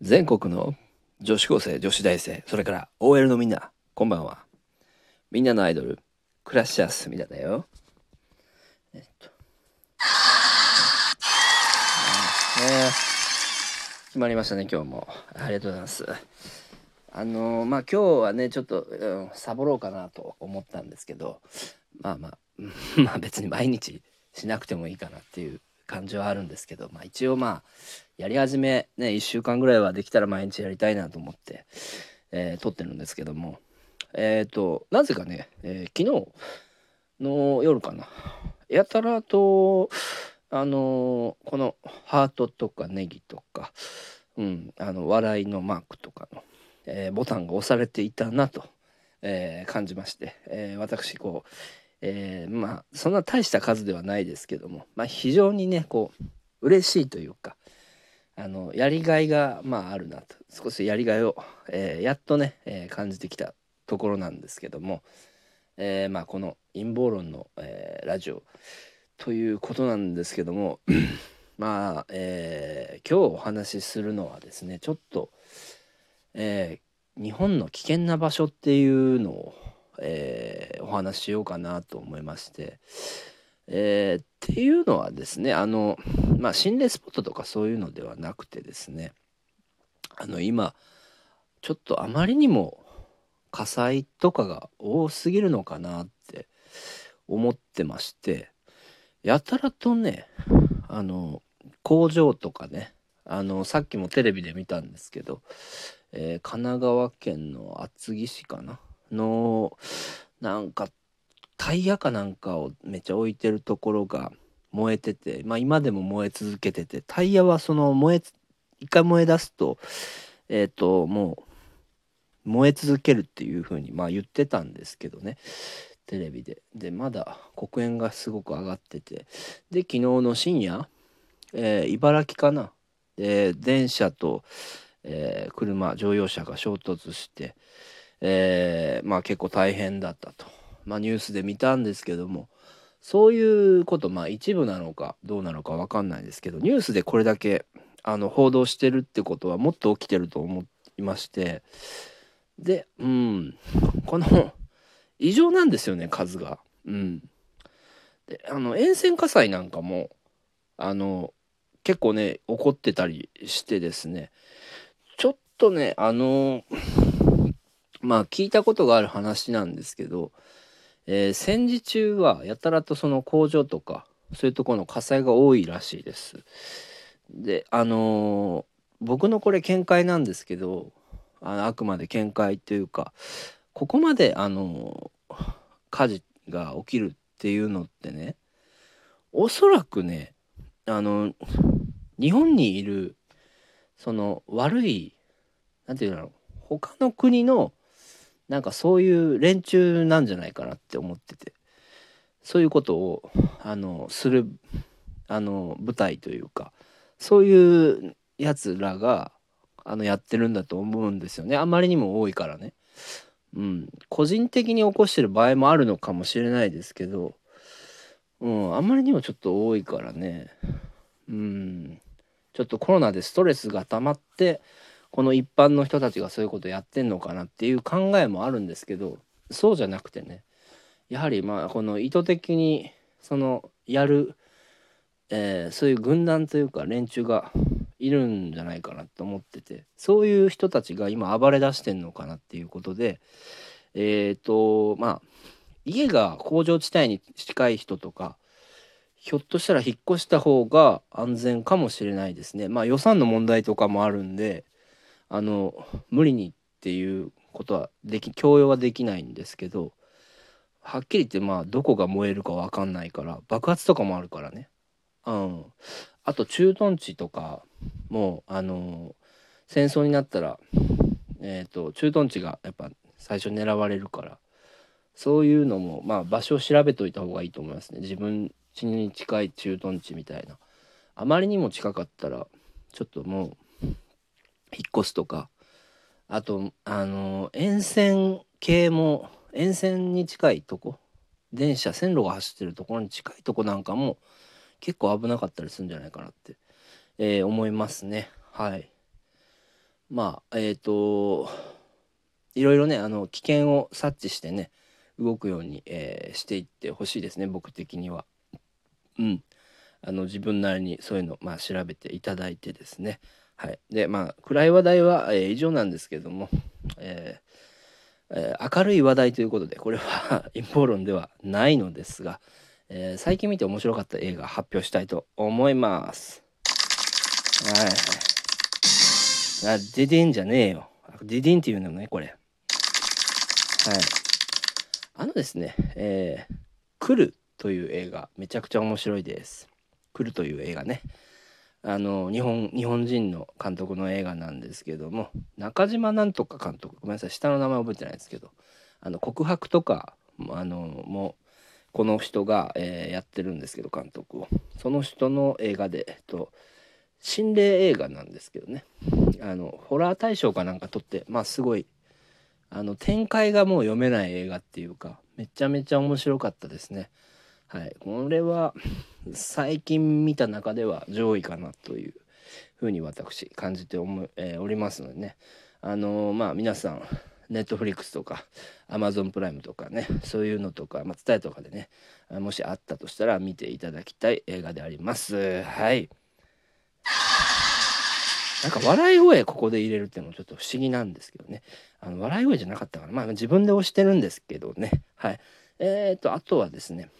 全国の女子高生女子大生それから OL のみんなこんばんは。みんなのアイドルクラッシャースミダだよ。えっと。ね決まりましたね今日も。ありがとうございます。あのーまあ今日はねちょっと、うん、サボろうかなと思ったんですけどまあまあ まあ別に毎日しなくてもいいかなっていう感じはあるんですけど、まあ、一応まあやり始めね1週間ぐらいはできたら毎日やりたいなと思って、えー撮ってるんですけどもえっ、となぜかね、えー昨日の夜かなやたらとあのこのハートとかネギとか、うん、あの笑いのマークとかの、えボタンが押されていたなと、え感じまして、え私こうえーまあそんな大した数ではないですけども、まあ、非常にねこう嬉しいというかあのやりがいがまああるなと。少しやりがいを、えーやっとね、えー感じてきたところなんですけども、えーまあこの陰謀論の、えーラジオということなんですけども まあ、えー今日お話しするのはですねちょっと、えー日本の危険な場所っていうのをえーお話ししようかなと思いまして、えーっていうのはですねあのまあ心霊スポットとかそういうのではなくてですねあの今ちょっとあまりにも火災とかが多すぎるのかなって思ってましてやたらとねあの工場とかねあのさっきもテレビで見たんですけど、えー神奈川県の厚木市かなのなんかタイヤかなんかをめっちゃ置いてるところが燃えててまあ今でも燃え続けててタイヤはその燃え一回燃え出すとえっ、ともう燃え続けるっていう風にまあ言ってたんですけどねテレビで。でまだ黒煙がすごく上がっててで昨日の深夜、えー茨城かなで電車と、えー車乗用車が衝突してえーまあ結構大変だったと、まあ、ニュースで見たんですけども。そういうことまあ一部なのかどうなのか分かんないですけどニュースでこれだけあの報道してるってことはもっと起きてると思いまして。でうん。この異常なんですよね数が。うん、であの沿線火災なんかもあの結構ね起こってたりしてですね。ちょっとねあのまあ聞いたことがある話なんですけど、えー戦時中はやたらとその工場とかそういうところの火災が多いらしいです。であのー僕のこれ見解なんですけどあのあくまで見解というかここまであのー火事が起きるっていうのってねおそらくねあの日本にいるその悪いなんていうの他の国のなんかそういう連中なんじゃないかなって思ってて。そういうことをあのするあの舞台というかそういうやつらがあのやってるんだと思うんですよね。あまりにも多いからね。うん、個人的に起こしてる場合もあるのかもしれないですけど、うん、あまりにもちょっと多いからね、うん、ちょっとコロナでストレスが溜まってこの一般の人たちがそういうことやってんのかなっていう考えもあるんですけどそうじゃなくてねやはりまあこの意図的にそのやる、えーそういう軍団というか連中がいるんじゃないかなと思っててそういう人たちが今暴れ出してんのかなっていうことでえっ、とまあ家が工場地帯に近い人とかひょっとしたら引っ越した方が安全かもしれないですね。まあ予算の問題とかもあるんであの無理にっていうことはでき強要はできないんですけどはっきり言ってまあどこが燃えるか分かんないから爆発とかもあるからね。うん。あと駐屯地とかもあの戦争になったらえっ、と駐屯地がやっぱ最初狙われるからそういうのもまあ場所を調べといた方がいいと思いますね。自分家に近い駐屯地みたいな。あまりにも近かったらちょっともう引っ越すとか。あとあの沿線系も沿線に近いとこ。電車線路が走ってるところに近いとこなんかも結構危なかったりするんじゃないかなって、えー思いますね。はい。まあえっ、ー、といろいろねあの危険を察知してね動くように、えー、していってほしいですね僕的には。うん、あの自分なりにそういうの、まあ、調べていただいてですね。はい、でまあ暗い話題は、えー、以上なんですけども、えーえー、明るい話題ということでこれは 陰謀論ではないのですが、え、最近見て面白かった映画発表したいと思います。はい。あ、ディディンじゃねえよ。ディディンっていうのね、これ。はい。あのですね、えー、来るという映画、めちゃくちゃ面白いです。来るという映画ね。あの、日本、日本人の監督の映画なんですけども、中島なんとか監督、ごめんなさい、下の名前覚えてないですけど、あの、告白とか、あの、もう、この人が、えー、やってるんですけど監督を。その人の映画で、えっと、心霊映画なんですけどね。あのホラー大賞かなんか撮ってまあすごいあの展開がもう読めない映画っていうかめちゃめちゃ面白かったですね。はい。これは最近見た中では上位かなというふうに私感じてお、えー、おりますのでね。あのー、まあ皆さんネットフリックスとかアマゾンプライムとかねそういうのとか、まあ、伝えとかでねもしあったとしたら見ていただきたい映画であります。はい。なんか笑い声ここで入れるっていうのもちょっと不思議なんですけどね。あの笑い声じゃなかったからまあ自分で押してるんですけどね。はい。えーとあとはですね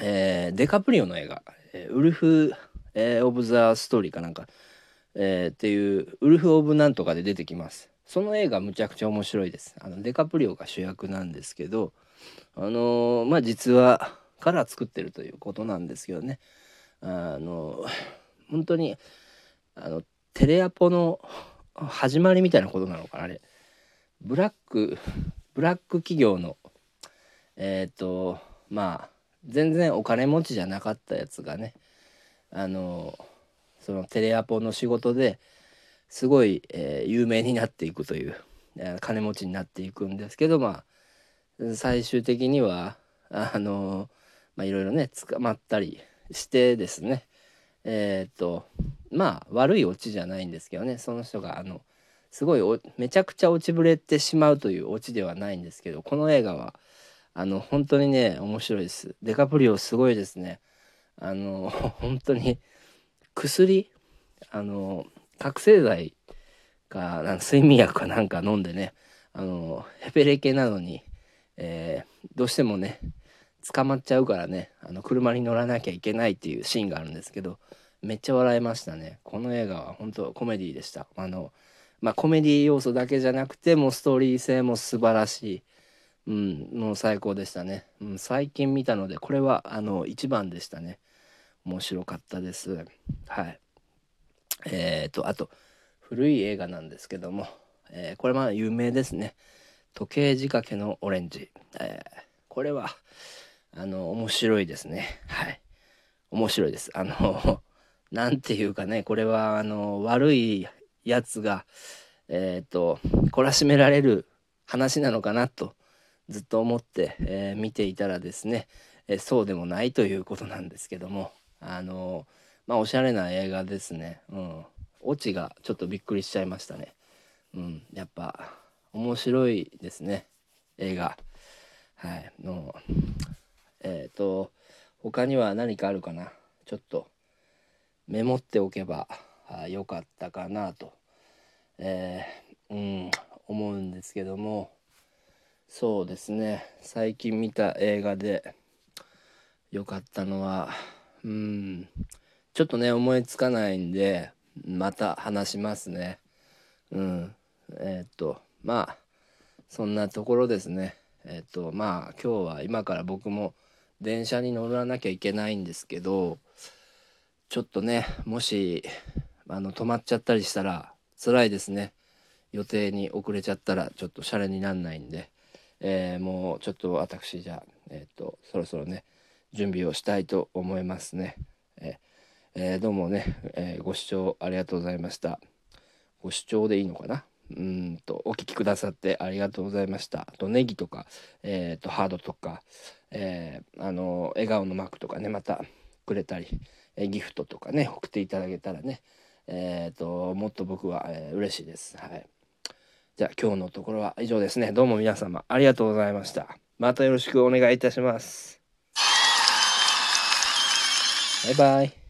えー、デカプリオの映画「えー、ウルフ、えー、オブ・ザ・ストーリー」かなんか、えー、っていうウルフ・オブ・なんとかで出てきますその映画むちゃくちゃ面白いです。あのデカプリオが主役なんですけど、あのー、まあ実はから作ってるということなんですけどね。あの本当にあのテレアポの始まりみたいなことなのかなあれ。ブラックブラック企業のえっ、ー、とまあ全然お金持ちじゃなかったやつがねあのそのテレアポの仕事ですごい、えー、有名になっていくという、え、金持ちになっていくんですけどまあ最終的にはあのまあいろいろね捕まったりしてですね。えっ、とまあ悪いオチじゃないんですけどねその人があのすごいめちゃくちゃ落ちぶれてしまうというオチではないんですけどこの映画はあの本当にね面白いです。デカプリオすごいですね。あの 本当に薬あの覚醒剤かなんか睡眠薬かなんか飲んでねあのヘペレケなのに、えー、どうしてもね捕まっちゃうからねあの車に乗らなきゃいけないっていうシーンがあるんですけどめっちゃ笑いましたね。この映画は本当コメディでした。あのまあコメディ要素だけじゃなくてもうストーリー性も素晴らしい。うんもう最高でしたね、うん、最近見たのでこれはあの一番でしたね。面白かったです。はい。えっ、ー、とあと古い映画なんですけども、えー、これまあ有名ですね。時計仕掛けのオレンジ、えー、これはあの面白いですね。はい。面白いです。あの 何て言うかねこれはあの悪いやつがえっ、ー、と懲らしめられる話なのかなとずっと思って、えー、見ていたらですね、えー、そうでもないということなんですけどもあのまあおしゃれな映画ですね。うん。オチがちょっとびっくりしちゃいましたね。うん。やっぱ面白いですね。映画。はい。のえっ、ー、と他には何かあるかな？ちょっとメモっておけばよかったかなと、えー、うん思うんですけどもそうですね。最近見た映画で良かったのはうんちょっとね思いつかないんでまた話しますね。うん。えー、っとまあそんなところですね。えー、っとまあ今日は今から僕も電車に乗らなきゃいけないんですけどちょっとねもしあの止まっちゃったりしたら辛いですね。予定に遅れちゃったらちょっとシャレになんないんで、えー、もうちょっと私じゃえっ、とそろそろね準備をしたいと思いますね。ええー、どうもね、え、ご視聴ありがとうございました。ご視聴でいいのかな？うんとお聞きくださってありがとうございました。あとネギとか、えー、とハードとか、え、あの笑顔のマークとかねまたくれたり、えギフトとかね送っていただけたらね、えっ、ともっと僕は、えー、嬉しいですはいじゃあ今日のところは以上ですね。どうも皆様ありがとうございました。またよろしくお願いいたします。バイバイ。